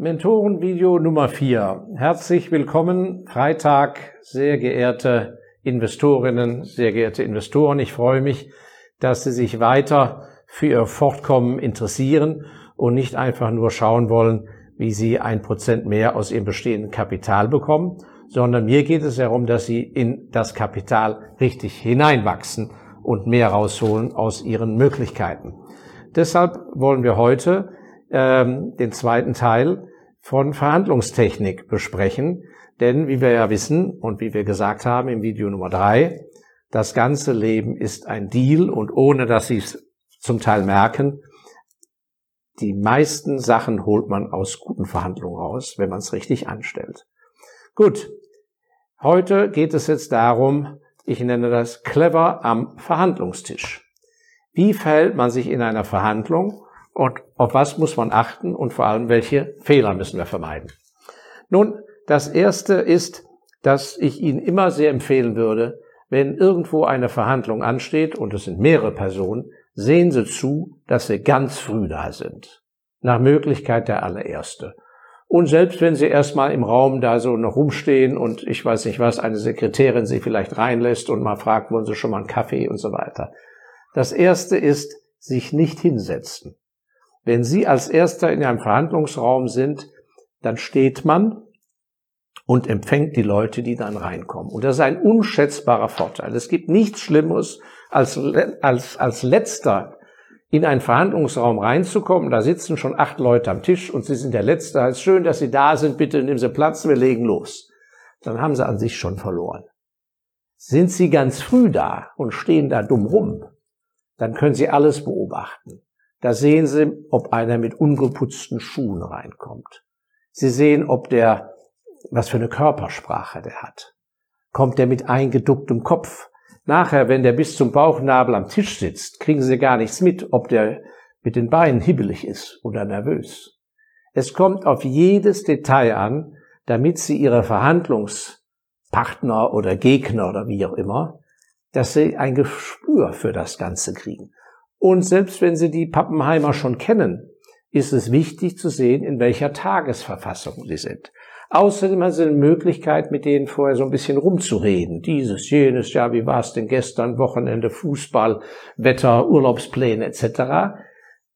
Mentorenvideo Nummer 4. Herzlich willkommen, Freitag, sehr geehrte Investorinnen, sehr geehrte Investoren. Ich freue mich, dass Sie sich weiter für Ihr Fortkommen interessieren und nicht einfach nur schauen wollen, wie Sie ein Prozent mehr aus Ihrem bestehenden Kapital bekommen, sondern mir geht es darum, dass Sie in das Kapital richtig hineinwachsen und mehr rausholen aus Ihren Möglichkeiten. Deshalb wollen wir heute ähm, den zweiten Teil von Verhandlungstechnik besprechen. Denn wie wir ja wissen und wie wir gesagt haben im Video Nummer drei, das ganze Leben ist ein Deal und ohne dass Sie es zum Teil merken, die meisten Sachen holt man aus guten Verhandlungen raus, wenn man es richtig anstellt. Gut, heute geht es jetzt darum, ich nenne das clever am Verhandlungstisch. Wie verhält man sich in einer Verhandlung und auf was muss man achten und vor allem welche Fehler müssen wir vermeiden? Nun, das erste ist, dass ich Ihnen immer sehr empfehlen würde, wenn irgendwo eine Verhandlung ansteht und es sind mehrere Personen, sehen Sie zu, dass Sie ganz früh da sind. Nach Möglichkeit der allererste. Und selbst wenn Sie erstmal im Raum da so noch rumstehen und ich weiß nicht was, eine Sekretärin Sie vielleicht reinlässt und mal fragt, wollen Sie schon mal einen Kaffee und so weiter. Das erste ist, sich nicht hinsetzen. Wenn Sie als Erster in einem Verhandlungsraum sind, dann steht man und empfängt die Leute, die dann reinkommen. Und das ist ein unschätzbarer Vorteil. Es gibt nichts Schlimmeres, als, als, als letzter in einen Verhandlungsraum reinzukommen. Da sitzen schon acht Leute am Tisch und Sie sind der Letzte. Es ist schön, dass Sie da sind. Bitte nehmen Sie Platz, wir legen los. Dann haben Sie an sich schon verloren. Sind Sie ganz früh da und stehen da dumm rum, dann können Sie alles beobachten. Da sehen Sie, ob einer mit ungeputzten Schuhen reinkommt. Sie sehen, ob der, was für eine Körpersprache der hat. Kommt der mit eingeducktem Kopf? Nachher, wenn der bis zum Bauchnabel am Tisch sitzt, kriegen Sie gar nichts mit, ob der mit den Beinen hibbelig ist oder nervös. Es kommt auf jedes Detail an, damit Sie Ihre Verhandlungspartner oder Gegner oder wie auch immer, dass Sie ein Gespür für das Ganze kriegen. Und selbst wenn Sie die Pappenheimer schon kennen, ist es wichtig zu sehen, in welcher Tagesverfassung sie sind. Außerdem haben Sie eine Möglichkeit, mit denen vorher so ein bisschen rumzureden. Dieses, jenes, ja, wie war es denn gestern, Wochenende, Fußball, Wetter, Urlaubspläne etc.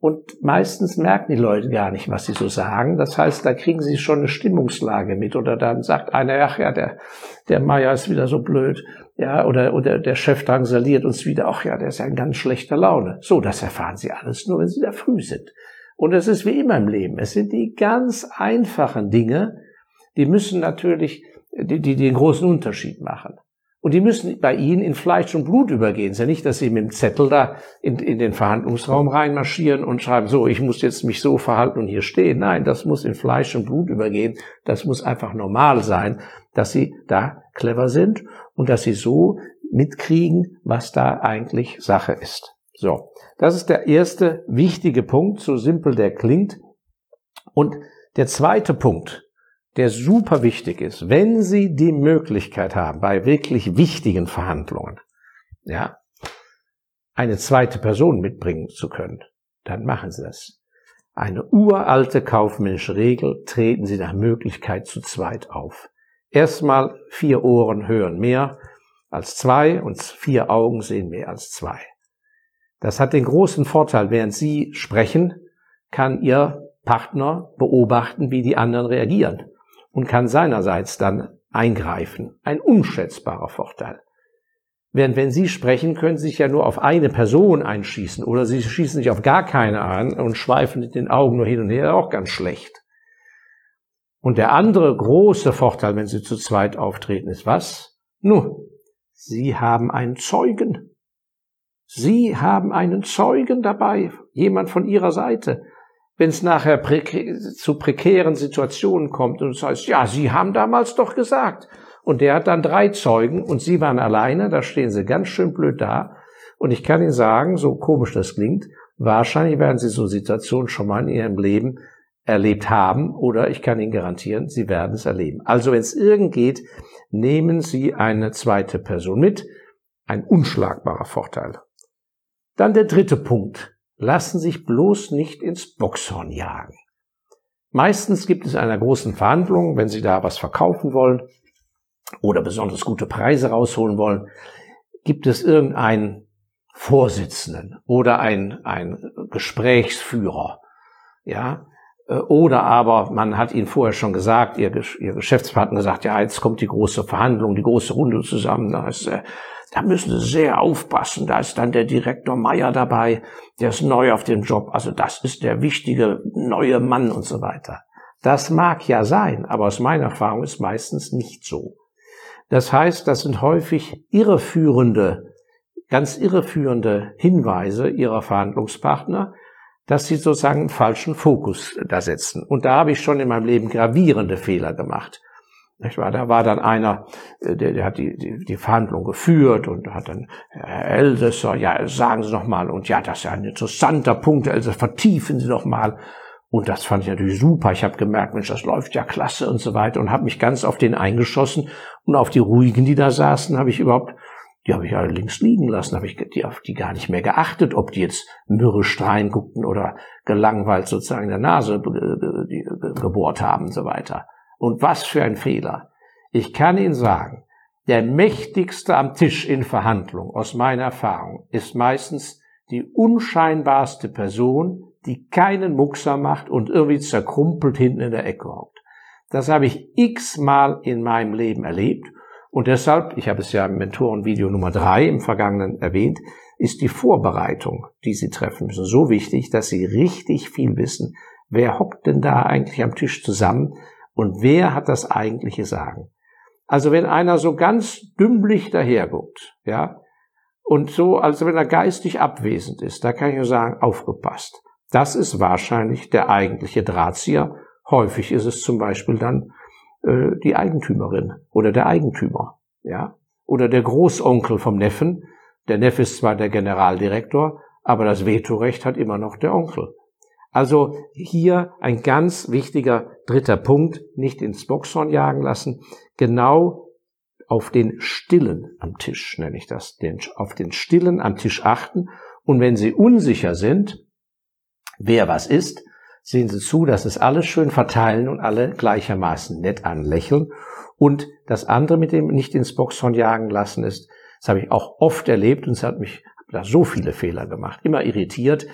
Und meistens merken die Leute gar nicht, was sie so sagen. Das heißt, da kriegen sie schon eine Stimmungslage mit. Oder dann sagt einer, ach ja, der, der Meier ist wieder so blöd ja, oder, oder der Chef drangsaliert uns wieder, ach ja, der ist ja in ganz schlechter Laune. So, das erfahren Sie alles nur, wenn Sie da früh sind. Und es ist wie immer im Leben. Es sind die ganz einfachen Dinge, die müssen natürlich, die, die den großen Unterschied machen. Und die müssen bei Ihnen in Fleisch und Blut übergehen. Es ist ja nicht, dass Sie mit dem Zettel da in, in den Verhandlungsraum reinmarschieren und schreiben, so, ich muss jetzt mich so verhalten und hier stehen. Nein, das muss in Fleisch und Blut übergehen. Das muss einfach normal sein, dass Sie da clever sind und dass Sie so mitkriegen, was da eigentlich Sache ist. So. Das ist der erste wichtige Punkt, so simpel der klingt. Und der zweite Punkt, der super wichtig ist, wenn Sie die Möglichkeit haben, bei wirklich wichtigen Verhandlungen, ja, eine zweite Person mitbringen zu können, dann machen Sie das. Eine uralte kaufmännische Regel, treten Sie nach Möglichkeit zu zweit auf. Erstmal vier Ohren hören mehr als zwei und vier Augen sehen mehr als zwei. Das hat den großen Vorteil, während Sie sprechen, kann Ihr Partner beobachten, wie die anderen reagieren und kann seinerseits dann eingreifen. Ein unschätzbarer Vorteil. Während wenn Sie sprechen, können Sie sich ja nur auf eine Person einschießen oder Sie schießen sich auf gar keine an und schweifen mit den Augen nur hin und her, auch ganz schlecht. Und der andere große Vorteil, wenn Sie zu zweit auftreten, ist was? Nun, Sie haben einen Zeugen. Sie haben einen Zeugen dabei, jemand von Ihrer Seite wenn es nachher prä zu prekären Situationen kommt und es heißt, ja, Sie haben damals doch gesagt. Und der hat dann drei Zeugen und Sie waren alleine, da stehen Sie ganz schön blöd da. Und ich kann Ihnen sagen, so komisch das klingt, wahrscheinlich werden Sie so Situationen schon mal in Ihrem Leben erlebt haben oder ich kann Ihnen garantieren, Sie werden es erleben. Also wenn es irgend geht, nehmen Sie eine zweite Person mit. Ein unschlagbarer Vorteil. Dann der dritte Punkt lassen sich bloß nicht ins Boxhorn jagen. Meistens gibt es einer großen Verhandlung, wenn Sie da was verkaufen wollen oder besonders gute Preise rausholen wollen, gibt es irgendeinen Vorsitzenden oder ein, ein Gesprächsführer, ja, oder aber man hat ihnen vorher schon gesagt, ihr, ihr Geschäftspartner gesagt, ja, jetzt kommt die große Verhandlung, die große Runde zusammen, da, ist, äh, da müssen Sie sehr aufpassen, da ist dann der Direktor Meier dabei, der ist neu auf dem Job, also das ist der wichtige neue Mann und so weiter. Das mag ja sein, aber aus meiner Erfahrung ist meistens nicht so. Das heißt, das sind häufig irreführende, ganz irreführende Hinweise ihrer Verhandlungspartner, dass sie sozusagen einen falschen Fokus da setzen. Und da habe ich schon in meinem Leben gravierende Fehler gemacht. Da war dann einer, äh, der, der hat die, die, die Verhandlung geführt und hat dann, Herr Elsässer, ja, sagen Sie noch mal, und ja, das ist ja ein interessanter Punkt, also vertiefen Sie doch mal. Und das fand ich natürlich super. Ich habe gemerkt, Mensch, das läuft ja klasse und so weiter und habe mich ganz auf den eingeschossen und auf die ruhigen, die da saßen, habe ich überhaupt die habe ich alle links liegen lassen, habe ich die auf die gar nicht mehr geachtet, ob die jetzt mürrisch reinguckten oder gelangweilt sozusagen in der Nase gebohrt haben und so weiter. Und was für ein Fehler. Ich kann Ihnen sagen, der mächtigste am Tisch in Verhandlung, aus meiner Erfahrung, ist meistens die unscheinbarste Person, die keinen Muckser macht und irgendwie zerkrumpelt hinten in der Ecke hockt. Das habe ich x-mal in meinem Leben erlebt und deshalb, ich habe es ja im Mentorenvideo Nummer drei im Vergangenen erwähnt, ist die Vorbereitung, die Sie treffen müssen, so wichtig, dass Sie richtig viel wissen. Wer hockt denn da eigentlich am Tisch zusammen und wer hat das eigentliche Sagen? Also wenn einer so ganz dümmlich daherguckt, ja, und so, als wenn er geistig abwesend ist, da kann ich nur sagen, aufgepasst. Das ist wahrscheinlich der eigentliche Drahtzieher. Häufig ist es zum Beispiel dann äh, die Eigentümerin oder der Eigentümer, ja, oder der Großonkel vom Neffen. Der Neffe ist zwar der Generaldirektor, aber das Vetorecht hat immer noch der Onkel. Also hier ein ganz wichtiger dritter Punkt, nicht ins Boxhorn jagen lassen, genau auf den Stillen am Tisch, nenne ich das, den, auf den Stillen am Tisch achten. Und wenn Sie unsicher sind, wer was ist, sehen Sie zu, dass es alles schön verteilen und alle gleichermaßen nett anlächeln. Und das andere mit dem nicht ins Boxhorn jagen lassen ist, das habe ich auch oft erlebt und es hat mich da so viele Fehler gemacht, immer irritiert,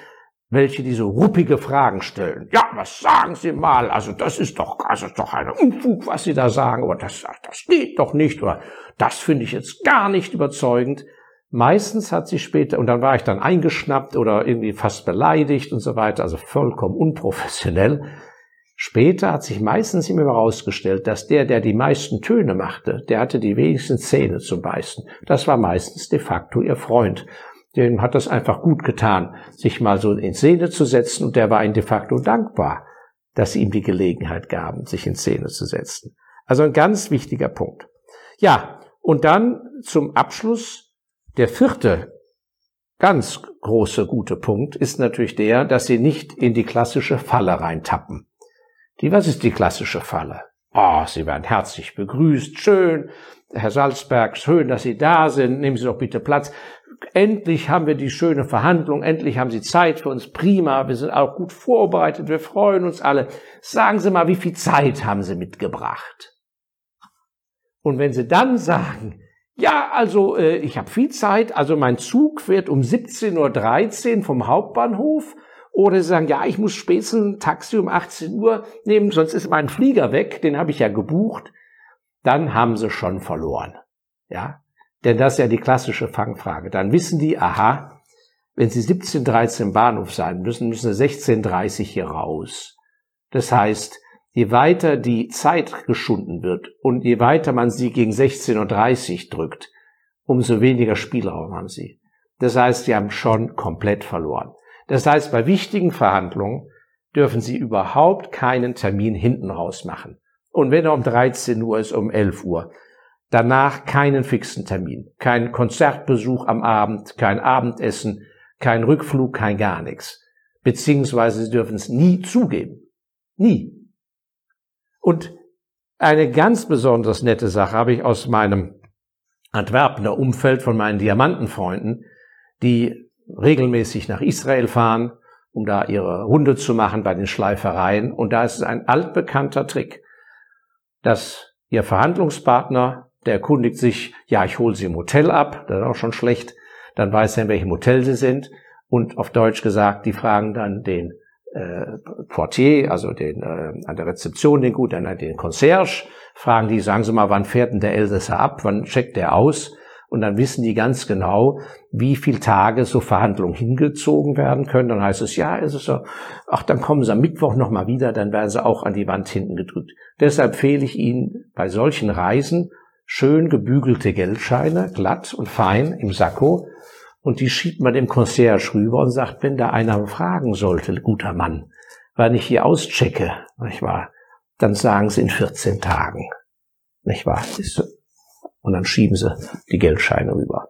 welche diese ruppige Fragen stellen. Ja, was sagen Sie mal? Also das ist doch, das ist doch eine Unfug, was Sie da sagen, aber das, das geht doch nicht, oder das finde ich jetzt gar nicht überzeugend. Meistens hat sie später, und dann war ich dann eingeschnappt oder irgendwie fast beleidigt und so weiter, also vollkommen unprofessionell. Später hat sich meistens immer herausgestellt, dass der, der die meisten Töne machte, der hatte die wenigsten Zähne zum Beißen. Das war meistens de facto ihr Freund. Dem hat das einfach gut getan, sich mal so in Szene zu setzen und der war ihm de facto dankbar, dass sie ihm die Gelegenheit gaben, sich in Szene zu setzen. Also ein ganz wichtiger Punkt. Ja, und dann zum Abschluss der vierte ganz große gute Punkt ist natürlich der, dass sie nicht in die klassische Falle reintappen. Die, was ist die klassische Falle? Oh, Sie werden herzlich begrüßt, schön. Herr Salzberg, schön, dass Sie da sind. Nehmen Sie doch bitte Platz. Endlich haben wir die schöne Verhandlung. Endlich haben Sie Zeit für uns. Prima. Wir sind auch gut vorbereitet. Wir freuen uns alle. Sagen Sie mal, wie viel Zeit haben Sie mitgebracht? Und wenn Sie dann sagen, ja, also äh, ich habe viel Zeit. Also mein Zug wird um 17.13 Uhr vom Hauptbahnhof. Oder sie sagen, ja, ich muss spätestens ein Taxi um 18 Uhr nehmen, sonst ist mein Flieger weg, den habe ich ja gebucht. Dann haben sie schon verloren. Ja, denn das ist ja die klassische Fangfrage. Dann wissen die, aha, wenn sie 17.13 im Bahnhof sein müssen, müssen sie 16.30 hier raus. Das heißt, je weiter die Zeit geschunden wird und je weiter man sie gegen 16.30 Uhr drückt, umso weniger Spielraum haben sie. Das heißt, sie haben schon komplett verloren. Das heißt, bei wichtigen Verhandlungen dürfen sie überhaupt keinen Termin hinten raus machen. Und wenn er um 13 Uhr ist, um 11 Uhr, danach keinen fixen Termin, kein Konzertbesuch am Abend, kein Abendessen, kein Rückflug, kein gar nichts. Beziehungsweise sie dürfen es nie zugeben. Nie. Und eine ganz besonders nette Sache habe ich aus meinem Antwerpener Umfeld von meinen Diamantenfreunden, die regelmäßig nach Israel fahren um da ihre Runde zu machen bei den Schleifereien. Und da ist es ein altbekannter Trick, dass ihr Verhandlungspartner, der erkundigt sich, ja, ich hole sie im Hotel ab, das ist auch schon schlecht, dann weiß er, in welchem Hotel sie sind. Und auf Deutsch gesagt, die fragen dann den äh, Portier, also den äh, an der Rezeption, den gut, dann den Concierge, fragen die, sagen Sie mal, wann fährt denn der Elsässer ab, wann checkt der aus? Und dann wissen die ganz genau, wie viel Tage so Verhandlungen hingezogen werden können. Dann heißt es, ja, ist es so, ach, dann kommen sie am Mittwoch nochmal wieder, dann werden sie auch an die Wand hinten gedrückt. Deshalb empfehle ich Ihnen bei solchen Reisen schön gebügelte Geldscheine, glatt und fein im Sakko, und die schiebt man dem Concierge rüber und sagt, wenn da einer fragen sollte, guter Mann, wann ich hier auschecke, nicht wahr, dann sagen sie in 14 Tagen, nicht wahr? Und dann schieben sie die Geldscheine rüber.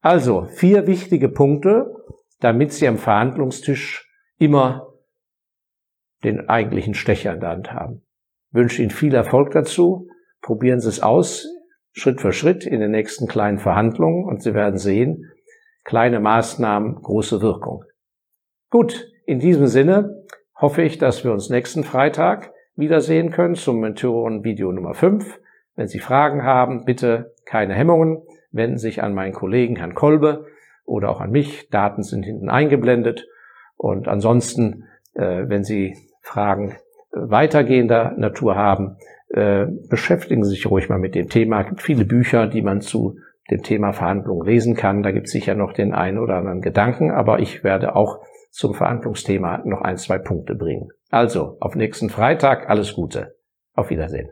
Also, vier wichtige Punkte, damit Sie am Verhandlungstisch immer den eigentlichen Stecher in der Hand haben. Ich wünsche Ihnen viel Erfolg dazu. Probieren Sie es aus, Schritt für Schritt in den nächsten kleinen Verhandlungen und Sie werden sehen, kleine Maßnahmen, große Wirkung. Gut, in diesem Sinne hoffe ich, dass wir uns nächsten Freitag wiedersehen können zum Mentoren-Video Nummer 5. Wenn Sie Fragen haben, bitte keine Hemmungen, wenden Sie sich an meinen Kollegen Herrn Kolbe oder auch an mich. Daten sind hinten eingeblendet. Und ansonsten, äh, wenn Sie Fragen äh, weitergehender Natur haben, äh, beschäftigen Sie sich ruhig mal mit dem Thema. Es gibt viele Bücher, die man zu dem Thema Verhandlungen lesen kann. Da gibt es sicher noch den einen oder anderen Gedanken, aber ich werde auch zum Verhandlungsthema noch ein, zwei Punkte bringen. Also, auf nächsten Freitag alles Gute. Auf Wiedersehen.